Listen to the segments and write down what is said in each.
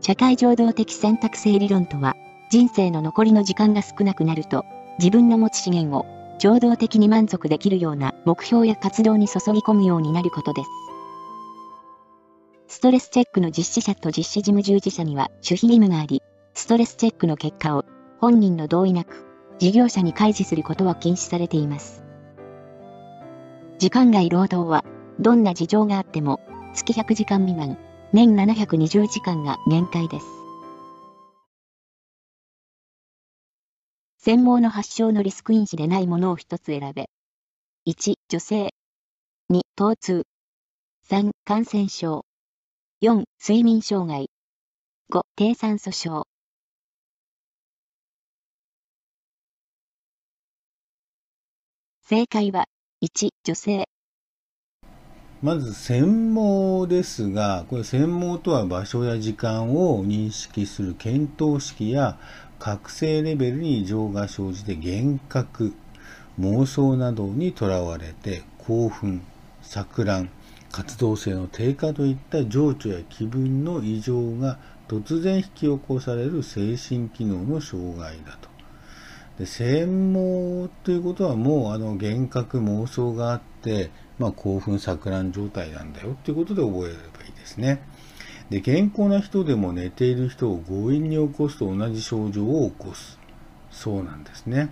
社会情動的選択性理論とは、人生の残りの時間が少なくなると、自分の持つ資源を情動的に満足できるような目標や活動に注ぎ込むようになることです。ストレスチェックの実施者と実施事務従事者には守秘義務があり、ストレスチェックの結果を本人の同意なく事業者に開示することは禁止されています。時間外労働はどんな事情があっても月100時間未満、年720時間が限界です。専門の発症のリスク因子でないものを一つ選べ。1、女性。2、疼痛。3、感染症。4、睡眠障害。5、低酸素症。正解は、1、女性。まず、専門ですが、これ専門とは場所や時間を認識する検討式や覚醒レベルに異常が生じて幻覚、妄想などにとらわれて興奮、錯乱、活動性の低下といった情緒や気分の異常が突然引き起こされる精神機能の障害だと。で専門ということはもうあの幻覚妄想があって、まあ、興奮錯乱状態なんだよっていうことで覚えればいいですね。で健康な人でも寝ている人を強引に起こすと同じ症状を起こすそうなんですね。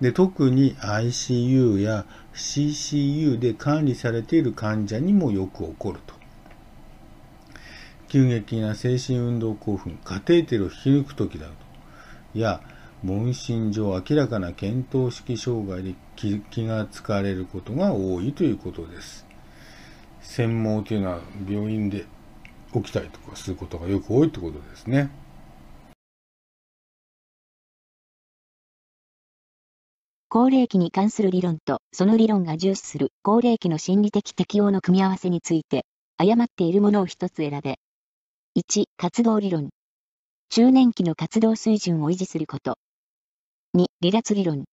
で特に ICU や CCU で管理されている患者にもよく起こると。急激な精神運動興奮、カテーテルを引き抜くときだと。や、問診上明らかな検討式障害で気が疲れることが多いということです。専門というのは病院で起きたりとかすることがよく多いということですね。高齢期に関する理論とその理論が重視する高齢期の心理的適応の組み合わせについて誤っているものを一つ選べ。1、活動理論。中年期の活動水準を維持すること。2、離脱理論。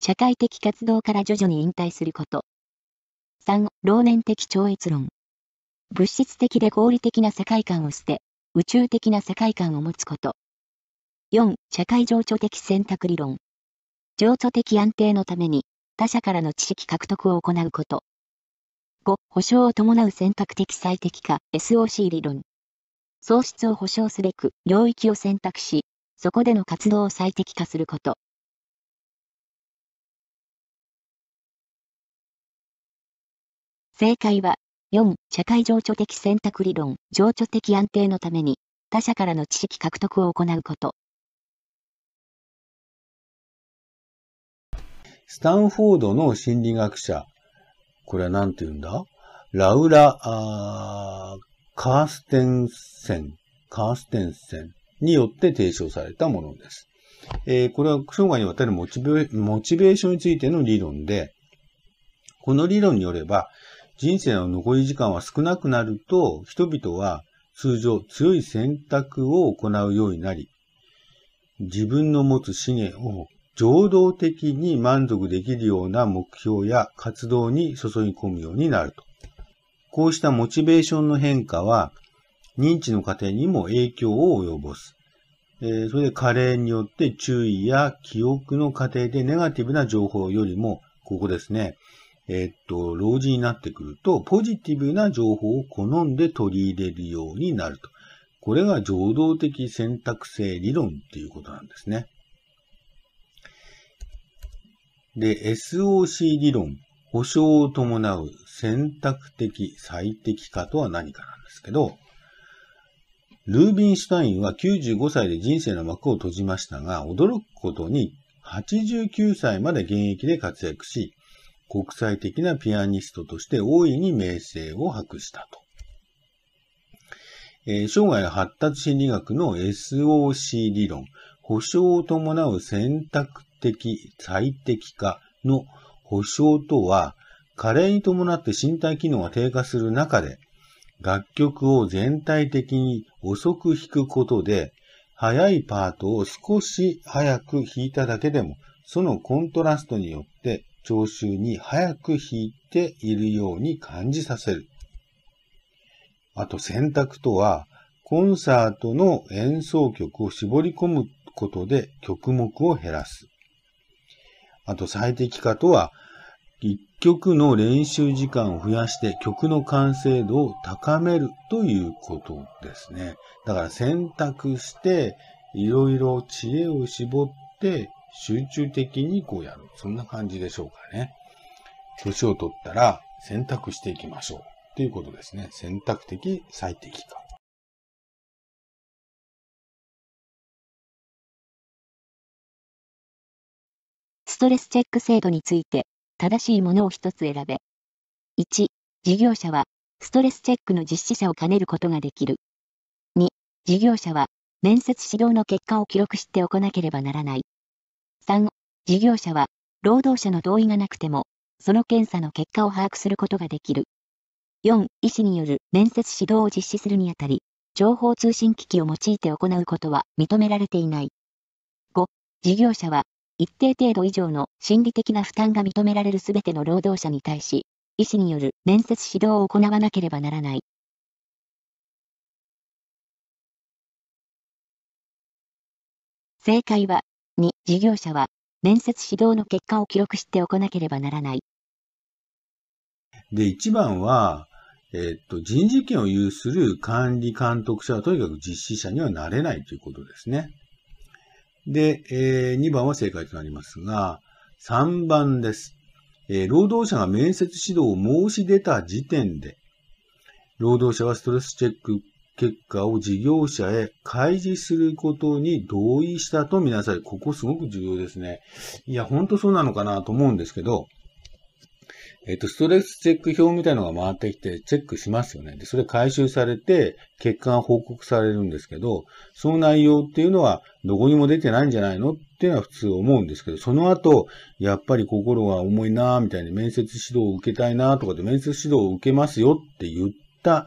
社会的活動から徐々に引退すること。3、老年的超越論。物質的で合理的な世界観を捨て、宇宙的な世界観を持つこと。4、社会情緒的選択理論。情緒的安定のために、他者からの知識獲得を行うこと。5、保証を伴う選択的最適化、SOC 理論。喪失を保証すべく領域を選択し、そこでの活動を最適化すること。正解は、4、社会情緒的選択理論、情緒的安定のために、他者からの知識獲得を行うこと。スタンフォードの心理学者、これは何て言うんだ？ラウラ、カーステンセン、カーステンセンによって提唱されたものです。えー、これは生涯にわたるモチベモチベーションについての理論で、この理論によれば、人生の残り時間は少なくなると、人々は通常強い選択を行うようになり、自分の持つ資源を情動的に満足できるような目標や活動に注ぎ込むようになると。こうしたモチベーションの変化は、認知の過程にも影響を及ぼす。え、それで加齢によって注意や記憶の過程でネガティブな情報よりも、ここですね、えー、っと、老人になってくると、ポジティブな情報を好んで取り入れるようになると。これが情動的選択性理論っていうことなんですね。で、SOC 理論、保証を伴う選択的最適化とは何かなんですけど、ルービンシュタインは95歳で人生の幕を閉じましたが、驚くことに89歳まで現役で活躍し、国際的なピアニストとして大いに名声を博したと。えー、生涯発達心理学の SOC 理論、保証を伴う選択的最適化の保証とは、加齢に伴って身体機能が低下する中で、楽曲を全体的に遅く弾くことで、速いパートを少し早く弾いただけでも、そのコントラストによって聴衆に早く弾いているように感じさせる。あと選択とは、コンサートの演奏曲を絞り込むことで曲目を減らす。あと最適化とは、曲の練習時間を増やして曲の完成度を高めるということですね。だから選択して、いろいろ知恵を絞って集中的にこうやる。そんな感じでしょうかね。年を取ったら選択していきましょう。ということですね。選択的最適化。ストレスチェック制度について正しいものを一つ選べ。1、事業者は、ストレスチェックの実施者を兼ねることができる。2、事業者は、面接指導の結果を記録しておかなければならない。3、事業者は、労働者の同意がなくても、その検査の結果を把握することができる。4、医師による面接指導を実施するにあたり、情報通信機器を用いて行うことは認められていない。5、事業者は一定程度以上の心理的な負担が認められるすべての労働者に対し、医師による面接指導を行わなければならない。正解は、2、事業者は、面接指導の結果を記録しておかなければならない。で、1番は、え、っと、人事権を有する管理監督者はとにかく実施者にはなれないということですね。で、えー、2番は正解となりますが、3番です。えー、労働者が面接指導を申し出た時点で、労働者はストレスチェック結果を事業者へ開示することに同意したとみなされ、ここすごく重要ですね。いや、ほんとそうなのかなと思うんですけど、えっ、と、ストレスチェック表みたいのが回ってきてチェックしますよね。で、それ回収されて、結果が報告されるんですけど、その内容っていうのはどこにも出てないんじゃないのっていうのは普通思うんですけど、その後、やっぱり心が重いなみたいに面接指導を受けたいなとかで面接指導を受けますよって言った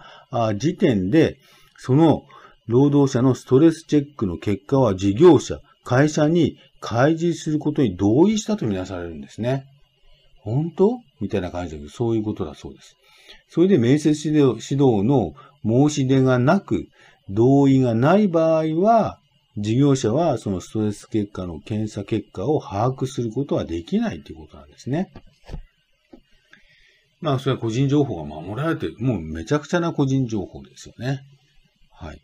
時点で、その労働者のストレスチェックの結果は事業者、会社に開示することに同意したとみなされるんですね。本当？みたいな感じで、そういうことだそうです。それで面接指導指導の申し出がなく、同意がない場合は、事業者はそのストレス結果の検査結果を把握することはできないということなんですね。まあ、それは個人情報が守られてる。もうめちゃくちゃな個人情報ですよね。はい。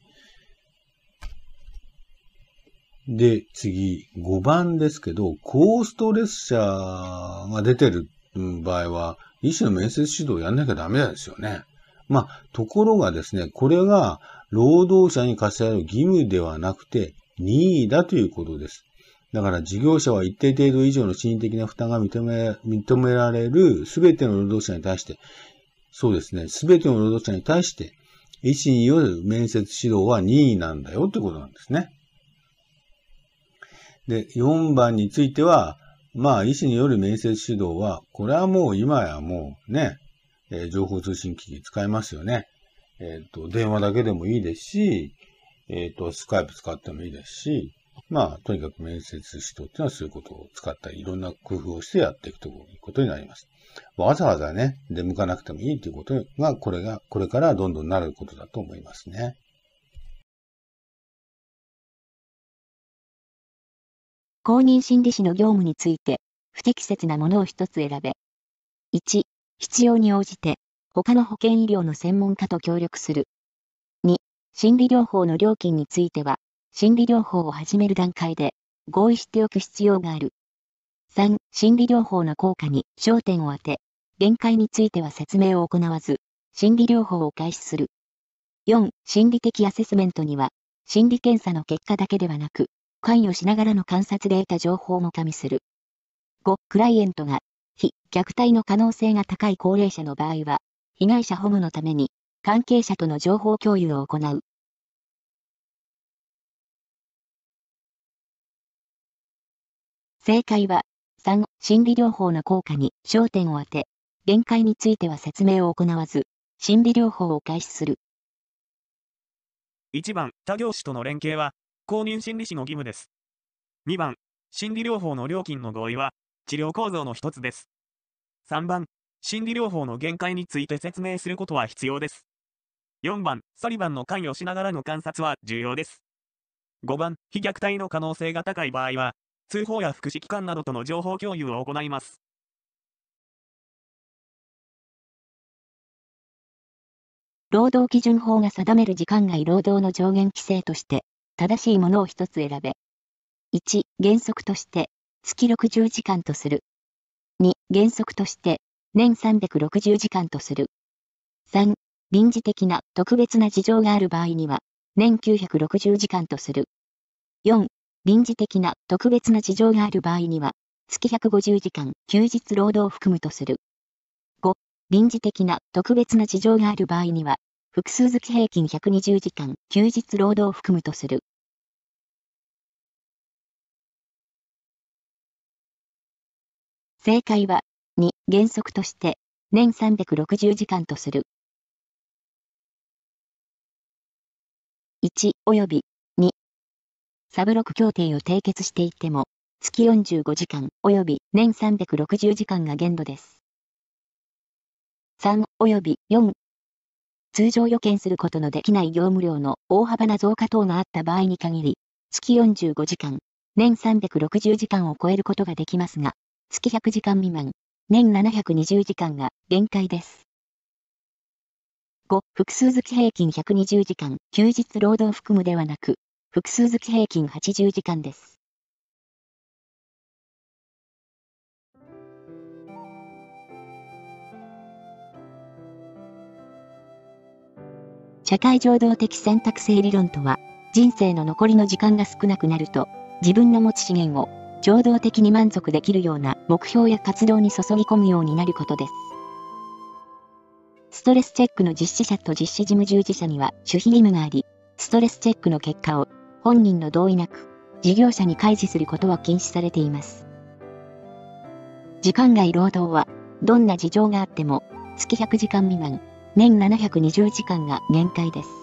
で、次、5番ですけど、高ストレス者が出てる場合は、医師の面接指導やんなきゃダメですよね。まあ、ところがですね、これが労働者に課せられる義務ではなくて、任意だということです。だから事業者は一定程度以上の心理的な負担が認め認められるすべての労働者に対して、そうですね、すべての労働者に対して、医師による面接指導は任意なんだよってことなんですね。で、4番については、まあ、医師による面接指導は、これはもう今やもうね、えー、情報通信機器使えますよね。えっ、ー、と、電話だけでもいいですし、えっ、ー、と、スカイプ使ってもいいですし、まあ、とにかく面接指導っていうのはそういうことを使ったり、いろんな工夫をしてやっていくということになります。わざわざね、出向かなくてもいいということが、これが、これからどんどんなることだと思いますね。公認心理師の業務について、不適切なものを一つ選べ。1、必要に応じて、他の保健医療の専門家と協力する。2、心理療法の料金については、心理療法を始める段階で、合意しておく必要がある。3、心理療法の効果に焦点を当て、限界については説明を行わず、心理療法を開始する。4、心理的アセスメントには、心理検査の結果だけではなく、関与しながらの観察で得た情報も加味する。5、クライエントが、非虐待の可能性が高い高齢者の場合は、被害者保護のために、関係者との情報共有を行う。正解は、3、心理療法の効果に焦点を当て、限界については説明を行わず、心理療法を開始する。1番、他業種との連携は、公認心理師の義務です。2番、心理療法の料金の合意は、治療構造の一つです。3番、心理療法の限界について説明することは必要です。4番、サリバンの関与しながらの観察は重要です。5番、非虐待の可能性が高い場合は、通報や福祉機関などとの情報共有を行います。労働基準法が定める時間外労働の上限規制として、正しいものを一つ選べ。1、原則として、月60時間とする。2、原則として、年360時間とする。3、臨時的な特別な事情がある場合には、年960時間とする。4、臨時的な特別な事情がある場合には、月150時間、休日労働を含むとする。5、臨時的な特別な事情がある場合には、複数月平均120時間、休日労働を含むとする。正解は、2、原則として、年360時間とする。1及び2サブロク協定を締結していても、月45時間及び年360時間が限度です。3及び4通常予見することのできない業務量の大幅な増加等があった場合に限り、月45時間、年360時間を超えることができますが、月100時間未満、年720時間が限界です。5、複数月平均120時間、休日労働含むではなく、複数月平均80時間です。社会情動的選択性理論とは、人生の残りの時間が少なくなると、自分の持ち資源を、情動的に満足できるような目標や活動に注ぎ込むようになることです。ストレスチェックの実施者と実施事務従事者には守秘義務があり、ストレスチェックの結果を本人の同意なく事業者に開示することは禁止されています。時間外労働はどんな事情があっても月100時間未満、年720時間が限界です。